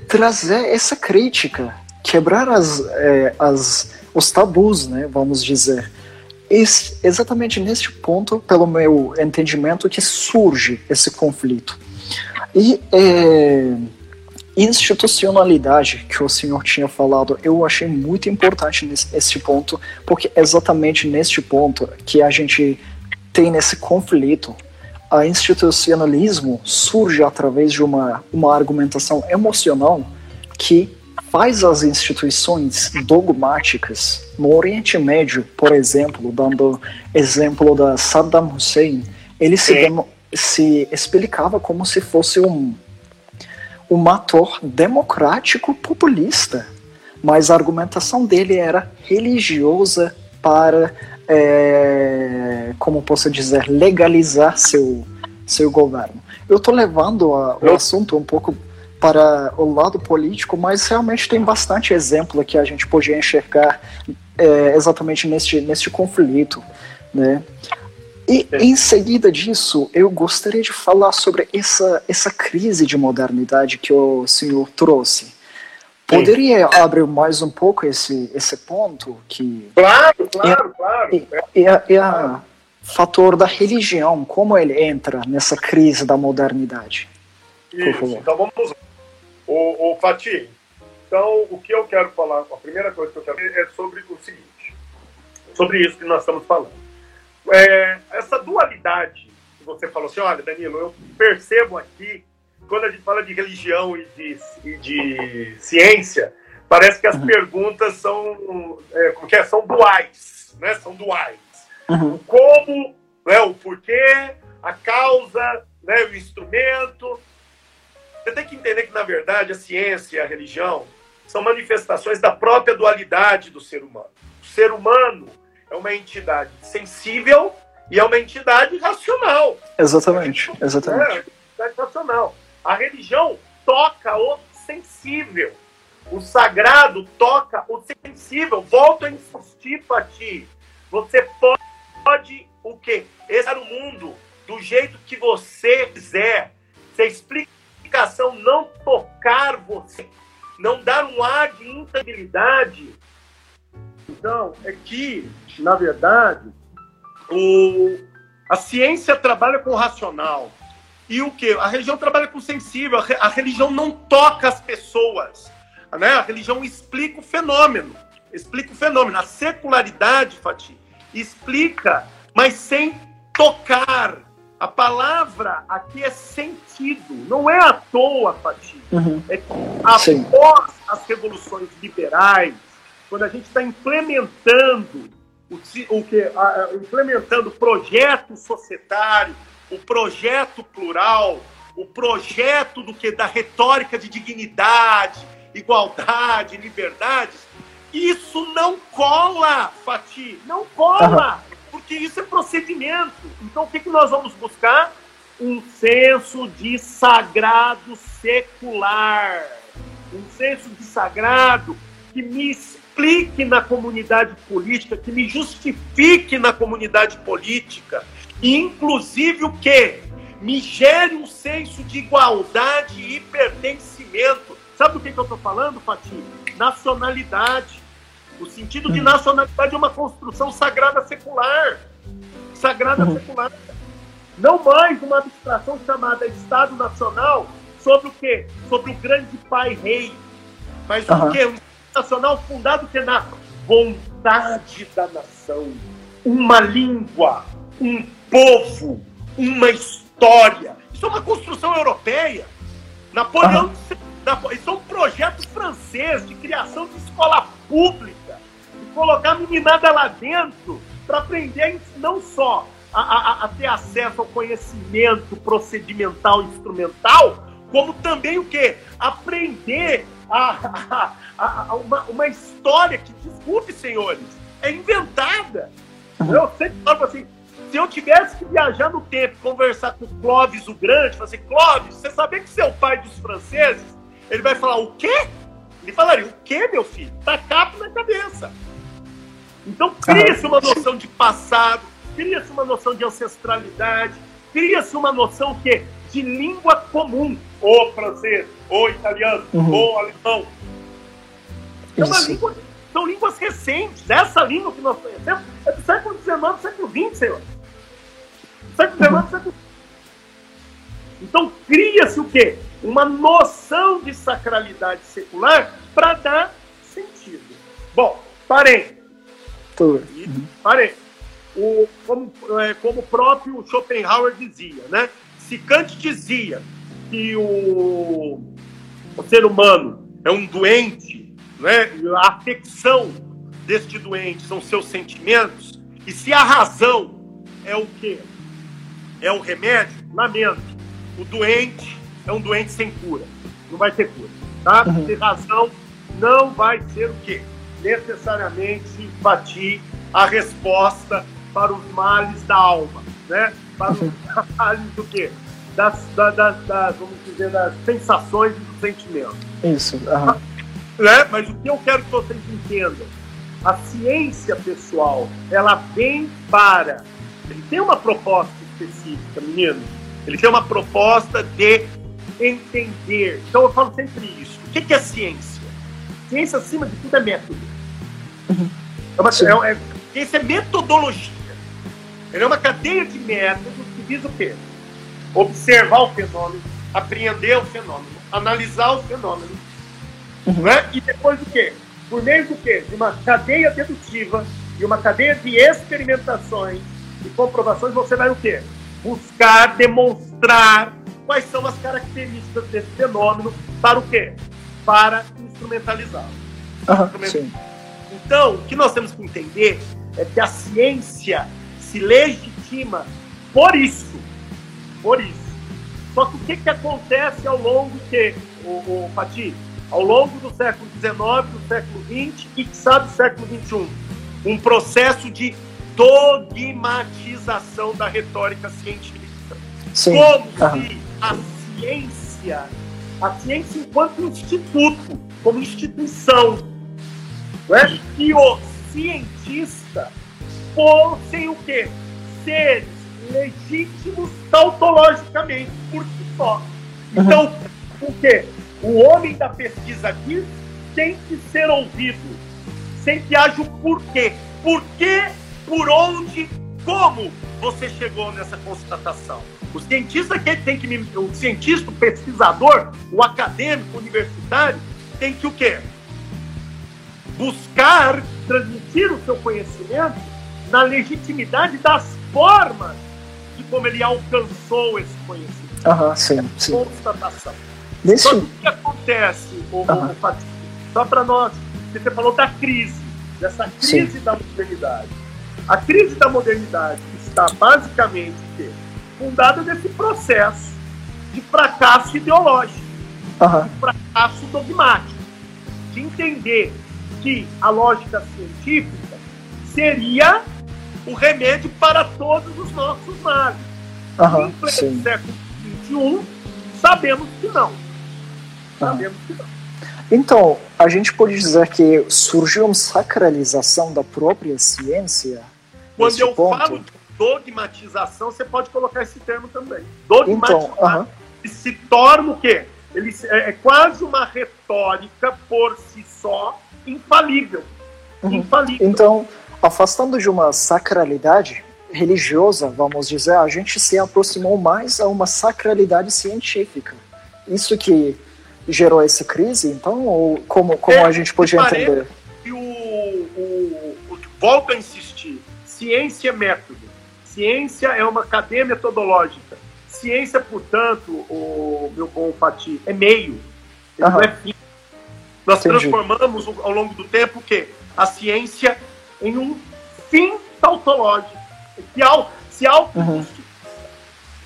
A: trazer essa crítica, quebrar as, é, as, os tabus, né, vamos dizer exatamente neste ponto, pelo meu entendimento, que surge esse conflito. E é, institucionalidade que o senhor tinha falado, eu achei muito importante nesse, nesse ponto, porque exatamente neste ponto que a gente tem nesse conflito, a institucionalismo surge através de uma, uma argumentação emocional que faz as instituições dogmáticas no Oriente Médio, por exemplo, dando exemplo da Saddam Hussein, ele se, se explicava como se fosse um, um ator democrático populista, mas a argumentação dele era religiosa para, é, como posso dizer, legalizar seu, seu governo. Eu estou levando a, o assunto um pouco para o lado político, mas realmente tem bastante exemplo que a gente podia enxergar é, exatamente neste, neste conflito, né? E em seguida disso, eu gostaria de falar sobre essa, essa crise de modernidade que o senhor trouxe. Poderia Sim. abrir mais um pouco esse, esse ponto? Que
B: claro, claro, é, claro.
A: É, é, é a fator da religião, como ele entra nessa crise da modernidade?
B: Isso, então vamos lá. O, o Fatih, então o que eu quero falar, a primeira coisa que eu quero é sobre o seguinte, sobre isso que nós estamos falando é, essa dualidade que você falou assim, olha, Danilo, eu percebo aqui, quando a gente fala de religião e de, e de ciência, parece que as uhum. perguntas são, é, como que é? são duais, né? São duais. Uhum. O como, né? o porquê, a causa, né? o instrumento. Você tem que entender que, na verdade, a ciência e a religião são manifestações da própria dualidade do ser humano. O ser humano é uma entidade sensível e é uma entidade racional.
A: Exatamente, exatamente. É,
B: entidade racional. A religião toca o sensível. O sagrado toca o sensível. Volto a insistir para ti. Você pode, o quê? Esse o mundo do jeito que você quiser. Se a explicação não tocar você, não dar um ar de instabilidade, então é que na verdade, o, a ciência trabalha com o racional. E o que? A religião trabalha com o sensível. A religião não toca as pessoas. Né? A religião explica o fenômeno. Explica o fenômeno. A secularidade, Fatih, explica, mas sem tocar. A palavra aqui é sentido. Não é à toa, Fatih. Uhum. É após Sim. as revoluções liberais, quando a gente está implementando o, o que, a, implementando o projeto societário, o projeto plural, o projeto do que da retórica de dignidade, igualdade, liberdades, isso não cola, Fati, não cola, porque isso é procedimento. Então o que, que nós vamos buscar? Um senso de sagrado secular, um senso de sagrado que me explique na comunidade política, que me justifique na comunidade política, e inclusive o que? Me gere um senso de igualdade e pertencimento. Sabe do que, que eu estou falando, Fatih? Nacionalidade. O sentido de nacionalidade é uma construção sagrada secular. Sagrada uhum. secular. Não mais uma abstração chamada Estado Nacional sobre o quê? Sobre o grande pai rei. Mas uhum. o quê? Nacional fundado que na vontade da nação, uma língua, um povo, uma história. Isso é uma construção europeia. Napoleão, ah. isso é um projeto francês de criação de escola pública, de colocar a meninada lá dentro para aprender não só a, a, a, ter acesso ao conhecimento procedimental e instrumental, como também o que? Aprender a, a, a, uma, uma história que, desculpe, senhores, é inventada. Uhum. Eu sempre falo assim, se eu tivesse que viajar no tempo conversar com Clóvis o Grande, falar assim, Clóvis, você sabia que você é o pai dos franceses? Ele vai falar, o quê? Ele falaria, o quê, meu filho? Tá capo na cabeça. Então cria-se uma noção de passado, cria-se uma noção de ancestralidade, cria-se uma que que de língua comum, ou francês, ou italiano, uhum. ou alemão. É uma língua, são línguas recentes. Essa língua que nós conhecemos é do século XIX, século XX, senhor. Século XIX, século Então cria-se o quê? Uma noção de sacralidade secular para dar sentido. Bom, parei. Parei. O, como, é, como o próprio Schopenhauer dizia, né? Se Kant dizia que o, o ser humano é um doente, né? a afecção deste doente são seus sentimentos, e se a razão é o quê? É o remédio, lamento. O doente é um doente sem cura. Não vai ter cura. Tá? Uhum. Se razão não vai ser o quê? Necessariamente batir a resposta para os males da alma, né? Para os uhum. males do quê? Das, das, das, vamos dizer, das sensações e dos sentimentos.
A: Isso. Uhum.
B: Né? Mas o que eu quero que vocês entendam, a ciência pessoal, ela vem para. Ele tem uma proposta específica, menino. Ele tem uma proposta de entender. Então eu falo sempre isso. O que é ciência? Ciência, acima de tudo, é método. Uhum. É uma, é, é, ciência é metodologia. É uma cadeia de métodos que diz o quê? Observar o fenômeno, apreender o fenômeno, analisar o fenômeno. Uhum. Né? E depois o quê? Por meio do quê? De uma cadeia dedutiva e uma cadeia de experimentações e comprovações, você vai o quê? Buscar demonstrar quais são as características desse fenômeno para o quê? Para instrumentalizá-lo.
A: Uhum,
B: então, o que nós temos que entender é que a ciência se legitima por isso. Por isso. Só que o que, que acontece ao longo que, o, o Pati? Ao longo do século XIX, do século XX e, sabe, do século XXI? Um processo de dogmatização da retórica científica. Sim. Como se a ciência, a ciência enquanto instituto, como instituição, né? e o cientista fossem o quê? Seres legítimos tautologicamente, por si só. Então, o quê? O homem da pesquisa aqui tem que ser ouvido, sem que haja o porquê. Por quê, por onde, como você chegou nessa constatação. O cientista que tem que o cientista, o pesquisador, o acadêmico, o universitário, tem que o quê? Buscar transmitir o seu conhecimento na legitimidade das formas de como ele alcançou esse conhecimento.
A: Aham, sim, sim.
B: Constatação. Nesse... Só que o que acontece, o, uhum. só para nós, você falou da crise, dessa crise sim. da modernidade. A crise da modernidade está basicamente fundada nesse processo de fracasso ideológico, uhum. de fracasso dogmático, de entender que a lógica científica seria o remédio para todos os nossos males. Uhum, em pleno século XXI, sabemos que não. Sabemos que não.
A: Então, a gente pode dizer que surgiu uma sacralização da própria ciência?
B: Quando eu ponto? falo de dogmatização, você pode colocar esse termo também. Dogmatização então, uhum. se torna o quê? Ele é, é quase uma retórica por si só infalível.
A: Uhum. Infalível. Então, afastando de uma sacralidade religiosa, vamos dizer, a gente se aproximou mais a uma sacralidade científica. Isso que gerou essa crise, então, ou como, como é, a gente podia entender?
B: Que o, o, o, volto a insistir, ciência é método. Ciência é uma cadeia metodológica. Ciência, portanto, o meu bom Pati, é meio. Não é fim. Nós Entendi. transformamos ao longo do tempo o quê? A ciência em um fim tautológico, que ao, se auto uhum.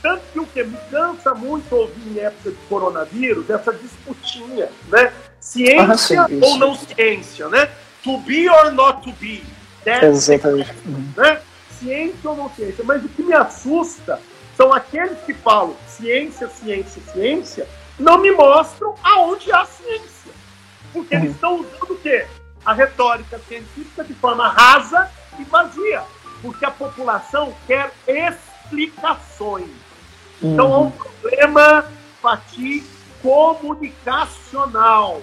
B: Tanto que o que me cansa muito ouvir em época de coronavírus, essa disputinha, né? Ciência uhum, ou não ciência, né? To be or not to be.
A: Exatamente.
B: Né? Ciência ou não ciência. Mas o que me assusta são aqueles que falam ciência, ciência, ciência, não me mostram aonde há ciência. Porque uhum. eles estão usando o quê? A retórica científica de forma rasa e vazia, porque a população quer explicações. Então há um uhum. problema, Pati, comunicacional.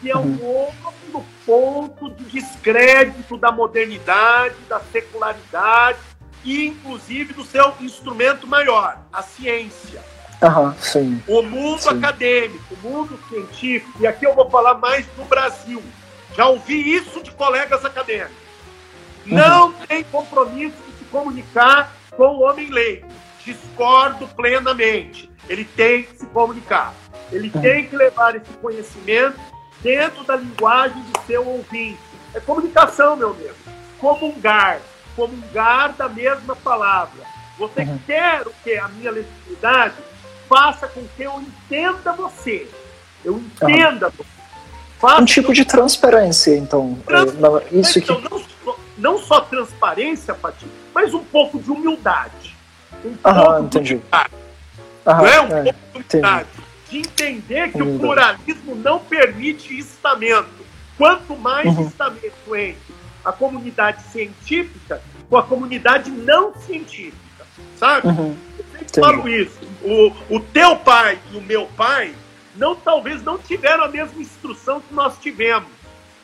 B: que é um uhum. outro ponto de descrédito da modernidade, da secularidade e, inclusive, do seu instrumento maior, a ciência.
A: Uhum, sim.
B: O mundo sim. acadêmico, o mundo científico, e aqui eu vou falar mais do Brasil. Já ouvi isso de colegas acadêmicos. Uhum. Não tem compromisso de se comunicar com o homem leigo. Discordo plenamente. Ele tem que se comunicar. Ele uhum. tem que levar esse conhecimento dentro da linguagem do seu ouvinte. É comunicação, meu amigo. Comungar. Comungar da mesma palavra. Você uhum. quer o que? A minha legitimidade? faça com que eu entenda você. Eu entenda você.
A: Faça um tipo de transparência, então.
B: É, isso então, que... não, só, não só transparência, Pati, mas um pouco de humildade.
A: Um Aham, entendi.
B: Aham, não é? Um é, pouco de humildade. Entendi. De entender que humildade. o pluralismo não permite estamento. Quanto mais uhum. estamento entre a comunidade científica com a comunidade não científica, sabe? Uhum. Eu sempre falo isso o, o teu pai e o meu pai não talvez não tiveram a mesma instrução que nós tivemos.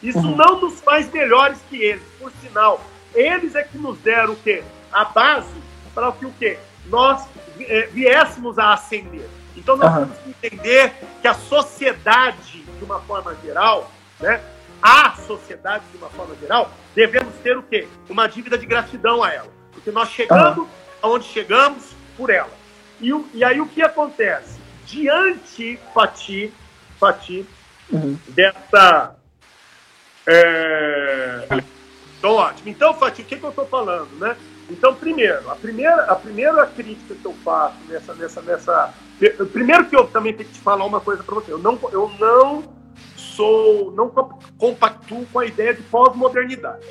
B: Isso uhum. não nos faz melhores que eles. Por sinal, eles é que nos deram o quê? A base para que o quê? Nós é, viéssemos a ascender. Então nós uhum. temos que entender que a sociedade, de uma forma geral, né? A sociedade, de uma forma geral, devemos ter o quê? Uma dívida de gratidão a ela. Porque nós chegamos uhum. aonde chegamos por ela. E, e aí o que acontece? Diante, Pati, Pati uhum. dessa. É... Então, ótimo. Então, Fati, o que, que eu estou falando, né? Então, primeiro, a primeira, a primeira crítica que eu faço nessa, nessa, nessa. Primeiro que eu também tenho que te falar uma coisa para você. Eu não, eu não sou, não compactuo com a ideia de pós-modernidade.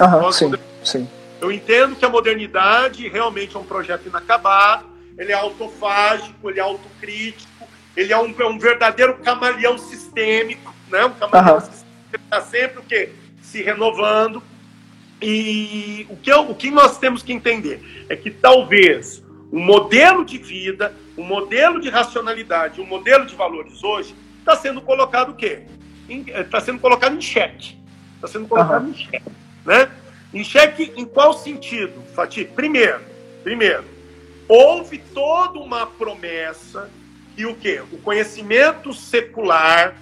A: Aham, pós sim, sim.
B: Eu entendo que a modernidade realmente é um projeto inacabado, ele é autofágico, ele é autocrítico, ele é um, é um verdadeiro camaleão sistêmico, né? Um camaleão uhum. sistêmico está sempre o quê? se renovando. E o que, eu, o que nós temos que entender é que talvez o modelo de vida, o modelo de racionalidade, o modelo de valores hoje está sendo colocado o quê? Está sendo colocado em xeque. Está sendo colocado uhum. em xeque. Né? Em xeque em qual sentido, Fatih? Primeiro, primeiro, houve toda uma promessa e o quê? O conhecimento secular,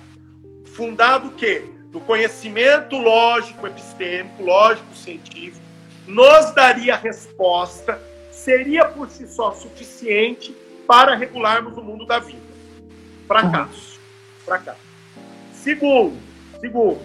B: fundado o quê? Do conhecimento lógico epistêmico, lógico científico, nos daria resposta, seria por si só suficiente para regularmos o mundo da vida. Fracasso. Fracasso. Segundo, segundo,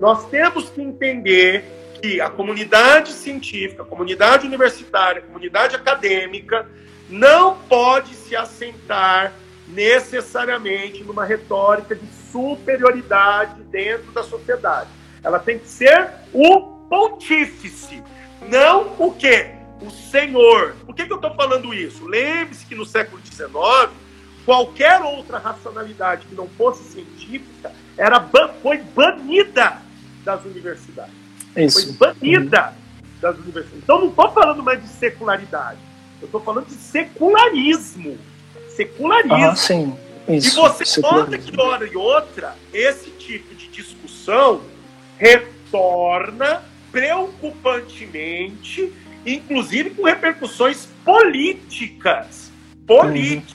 B: nós temos que entender que a comunidade científica, a comunidade universitária, a comunidade acadêmica não pode se assentar necessariamente numa retórica de superioridade dentro da sociedade. Ela tem que ser o pontífice, não o quê? O senhor. Por que, que eu estou falando isso? Lembre-se que no século XIX, qualquer outra racionalidade que não fosse científica era foi banida das universidades. Isso. Foi banida uhum. das universidades. Então não estou falando mais de secularidade. Eu estou falando de secularismo. Secularismo. Ah,
A: sim.
B: Isso, e você nota que, hora e outra, esse tipo de discussão retorna preocupantemente, inclusive com repercussões políticas. Políticas.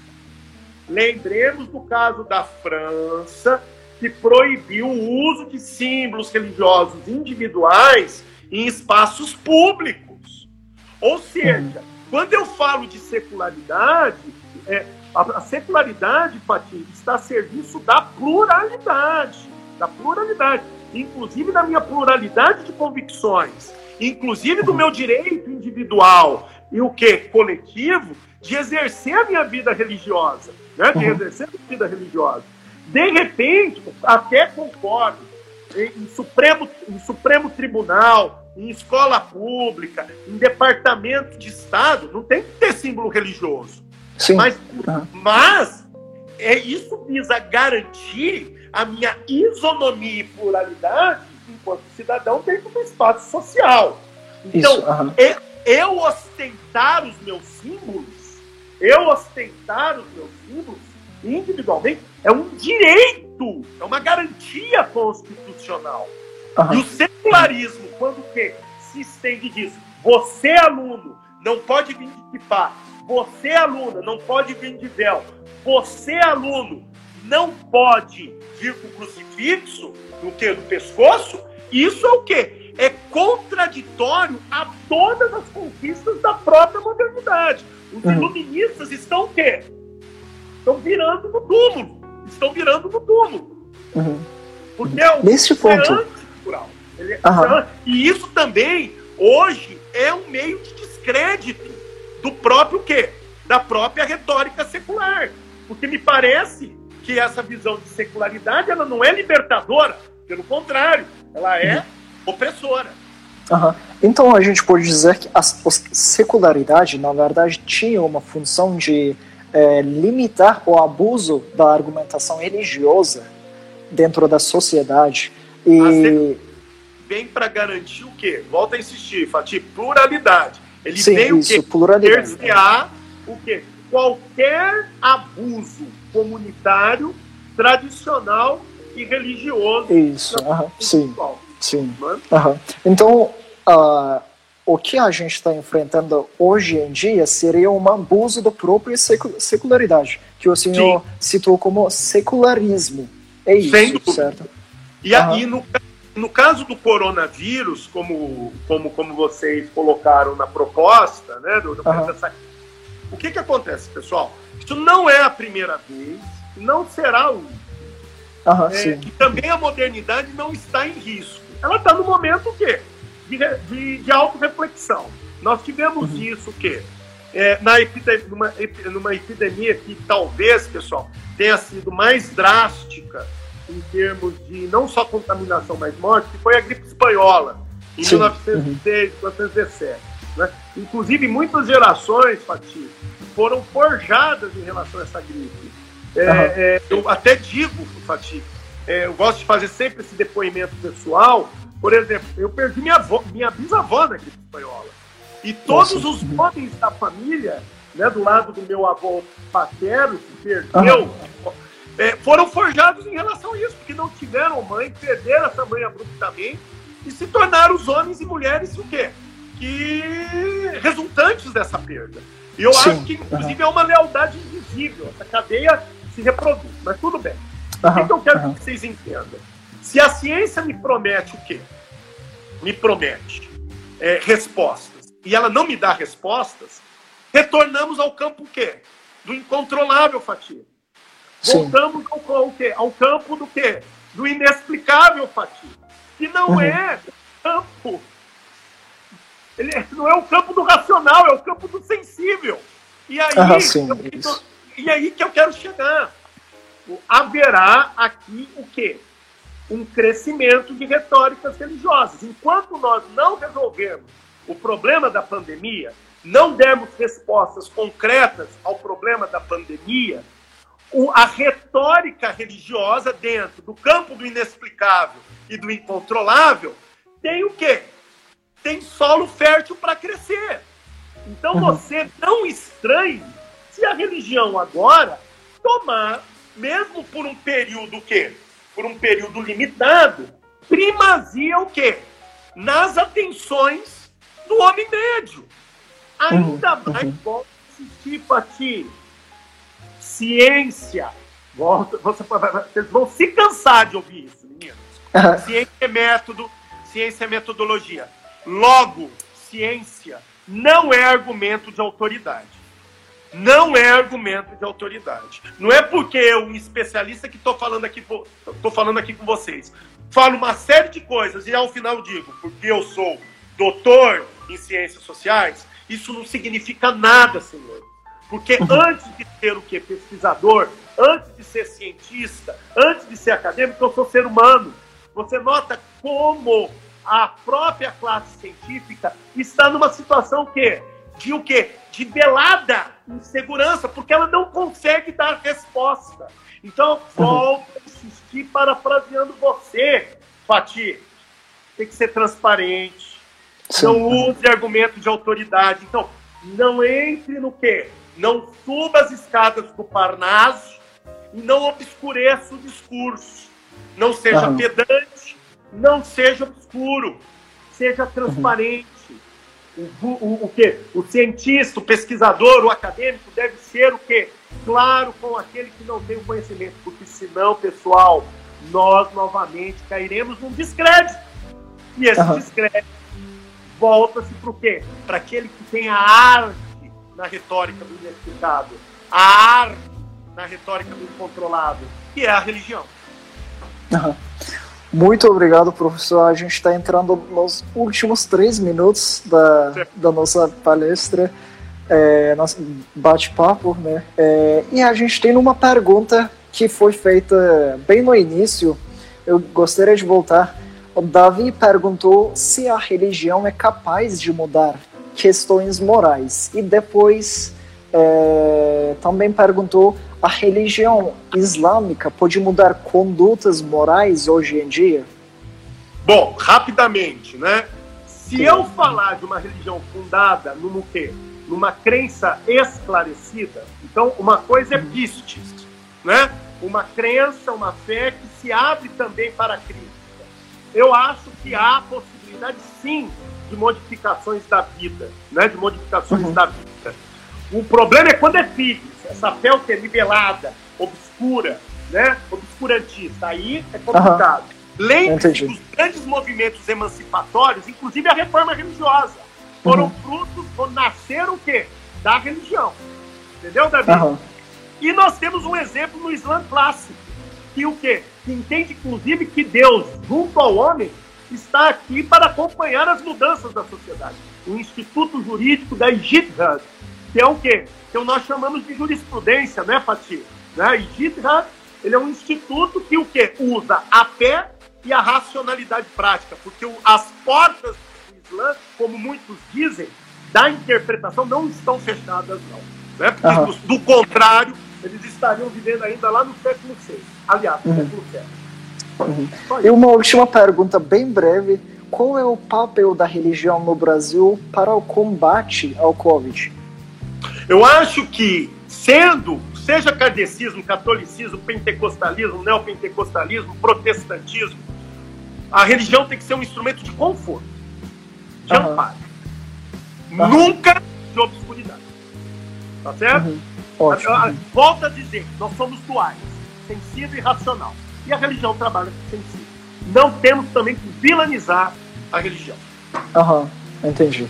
B: Uhum. Lembremos do caso da França, que proibiu o uso de símbolos religiosos individuais em espaços públicos. Ou seja, uhum. Quando eu falo de secularidade, é, a, a secularidade, Fatih, está a serviço da pluralidade, da pluralidade, inclusive da minha pluralidade de convicções, inclusive do meu direito individual e o que coletivo de exercer a minha vida religiosa, né? De uhum. exercer a minha vida religiosa. De repente, até concordo, em Supremo, em Supremo Tribunal, em escola pública, em departamento de Estado, não tem que ter símbolo religioso.
A: Sim.
B: Mas, uhum. mas é, isso visa garantir a minha isonomia e pluralidade enquanto cidadão dentro do espaço social. Então, isso, uhum. eu, eu ostentar os meus símbolos, eu ostentar os meus símbolos, individualmente, é um direito, é uma garantia constitucional. Uhum. E o secularismo, quando que se estende disso, você aluno não pode vir de kipá, você aluna não pode vir de véu, você aluno não pode vir com crucifixo no que no pescoço, isso é o quê? É contraditório a todas as conquistas da própria modernidade. Os uhum. iluministas estão o quê? Estão virando no túmulo. Estão virando no túmulo. Uhum. Porque é o
A: Nesse ponto. É.
B: Ele, uhum. E isso também, hoje, é um meio de descrédito do próprio quê? Da própria retórica secular. Porque me parece que essa visão de secularidade ela não é libertadora, pelo contrário, ela é uhum. opressora.
A: Uhum. Então a gente pode dizer que a secularidade, na verdade, tinha uma função de é, limitar o abuso da argumentação religiosa dentro da sociedade. E
B: vem para garantir o quê? Volta a insistir, Fatih, pluralidade. Ele
A: Sim,
B: vem
A: isso, o quê? Pluralidade.
B: o quê? Qualquer abuso comunitário, tradicional e religioso.
A: Isso, sim. Sim. Uhum. Então, uh, o que a gente está enfrentando hoje em dia seria um abuso da própria secularidade, que o senhor sim. citou como secularismo. É isso, certo?
B: E aí, no, no caso do coronavírus, como, como, como vocês colocaram na proposta, né, do, do uhum. o que, que acontece, pessoal? Isso não é a primeira vez, não será a única.
A: Uhum, é,
B: e também a modernidade não está em risco. Ela está no momento o quê? De, de, de autorreflexão. Nós tivemos uhum. isso o quê? É, na epidemia, numa, numa epidemia que talvez, pessoal, tenha sido mais drástica em termos de não só contaminação, mas morte, que foi a gripe espanhola, em Sim. 1906, uhum. 1917. Né? Inclusive, muitas gerações, Fatih, foram forjadas em relação a essa gripe. É, uhum. é, eu até digo, Fatih, é, eu gosto de fazer sempre esse depoimento pessoal. Por exemplo, eu perdi minha, avó, minha bisavó na gripe espanhola. E todos Nossa. os homens da família, né, do lado do meu avô paterno, que perdeu, uhum. É, foram forjados em relação a isso, porque não tiveram mãe, perderam essa mãe abruptamente e se tornaram os homens e mulheres o quê? Que resultantes dessa perda. E eu Sim. acho que, inclusive, uhum. é uma lealdade invisível. Essa cadeia se reproduz. Mas tudo bem. Uhum. O que, eu quero uhum. que vocês entendam? Se a ciência me promete o quê? Me promete é, respostas. E ela não me dá respostas, retornamos ao campo o quê? Do incontrolável, Fatia. Voltamos ao, ao, quê? ao campo do quê? Do inexplicável, Fatia. Que não uhum. é campo ele não é o campo do racional, é o campo do sensível. E aí, ah, sim, eu, e aí que eu quero chegar. Haverá aqui o quê? Um crescimento de retóricas religiosas. Enquanto nós não resolvermos o problema da pandemia, não dermos respostas concretas ao problema da pandemia, a retórica religiosa dentro do campo do inexplicável e do incontrolável tem o quê? tem solo fértil para crescer. Então uhum. você não estranhe se a religião agora tomar, mesmo por um período o quê? Por um período limitado, primazia o quê? Nas atenções do homem médio. Ainda uhum. mais, volta a insistir, Pati, ciência. Volta, você, vocês vão se cansar de ouvir isso, meninos. Ciência é método, ciência é metodologia Logo, ciência não é argumento de autoridade. Não é argumento de autoridade. Não é porque eu, um especialista que estou falando aqui, tô falando aqui com vocês, falo uma série de coisas e ao final digo, porque eu sou doutor em ciências sociais, isso não significa nada, senhor. Porque uhum. antes de ser o que? Pesquisador, antes de ser cientista, antes de ser acadêmico, eu sou ser humano. Você nota como a própria classe científica está numa situação que de o quê? De velada insegurança, porque ela não consegue dar resposta. Então, volto a insistir parafraseando você, Fati. Tem que ser transparente. Sim. Não use argumento de autoridade. Então, não entre no quê? Não suba as escadas do Parnaso e não obscureça o discurso. Não seja uhum. pedante, não seja obscuro, seja transparente. Uhum. O, o, o que? O cientista, o pesquisador, o acadêmico deve ser o quê? Claro com aquele que não tem o conhecimento, porque senão, pessoal, nós novamente cairemos num descrédito. E esse uhum. descrédito volta-se para o quê? Para aquele que tem a arte na retórica do inexplicável, a arte na retórica do incontrolado, que é a religião.
A: Muito obrigado, professor. A gente está entrando nos últimos três minutos da, da nossa palestra, é, nosso bate-papo, né? É, e a gente tem uma pergunta que foi feita bem no início. Eu gostaria de voltar. O Davi perguntou se a religião é capaz de mudar questões morais. E depois é, também perguntou a religião islâmica pode mudar condutas morais hoje em dia?
B: Bom, rapidamente, né? Se Sim. eu falar de uma religião fundada no quê? Numa crença esclarecida, então uma coisa é uhum. pistes, né? Uma crença, uma fé que se abre também para a crítica. Eu acho que há possibilidade, sim, de modificações da vida, né? De modificações uhum. da vida. O problema é quando é filho essa fé que é libelada, obscura, né? obscurantista. Aí é complicado. Uhum. Lembre-se que os grandes movimentos emancipatórios, inclusive a reforma religiosa, foram uhum. frutos, foram, nasceram o quê? Da religião. Entendeu, Davi? Uhum. E nós temos um exemplo no Islã clássico, que o quê? Que entende, inclusive, que Deus, junto ao homem, está aqui para acompanhar as mudanças da sociedade. O Instituto Jurídico da Ijtihad, que é o quê? Que nós chamamos de jurisprudência, né, Fatih? Né? Ijtihad, ele é um instituto que o quê? Usa a fé e a racionalidade prática, porque as portas do Islã, como muitos dizem, da interpretação não estão fechadas, não. Né? Porque, uhum. do, do, contrário, eles estariam vivendo ainda lá no século VI. Aliás, no uhum. século VII.
A: E uma última pergunta bem breve. Qual é o papel da religião no Brasil para o combate ao Covid?
B: Eu acho que, sendo, seja kardecismo, catolicismo, pentecostalismo, neopentecostalismo, protestantismo, a religião tem que ser um instrumento de conforto, de uhum. amparo. Uhum. Nunca de obscuridade. Tá certo? Uhum. Ótimo. Volto a dizer, nós somos duais, sensível e racional. E a religião trabalha com sensível. Não temos também que vilanizar a religião.
A: Aham, entendi.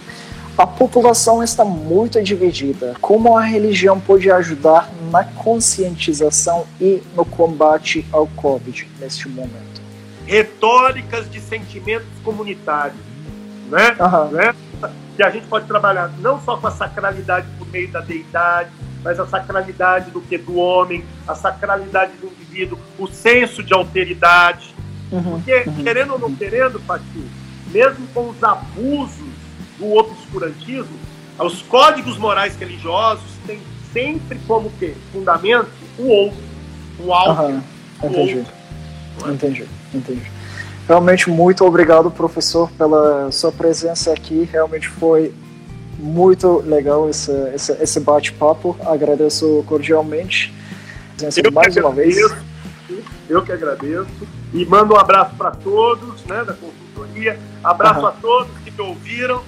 A: A população está muito dividida. Como a religião pode ajudar na conscientização e no combate ao Covid neste momento?
B: Retóricas de sentimentos comunitários, né? Uhum. né? Que a gente pode trabalhar não só com a sacralidade por meio da deidade, mas a sacralidade do que do homem, a sacralidade do indivíduo, o senso de alteridade. Uhum. Porque, uhum. querendo ou não querendo, Pati, mesmo com os abusos do obscurantismo, os códigos morais religiosos têm sempre como que fundamento o outro, o alto, uhum,
A: entendi. outro. É? Entendi, entendi. Realmente muito obrigado, professor, pela sua presença aqui. Realmente foi muito legal esse, esse, esse bate-papo. Agradeço cordialmente.
B: Eu mais uma vez. Eu que agradeço. E mando um abraço para todos né, da consultoria. Abraço uhum. a todos que me ouviram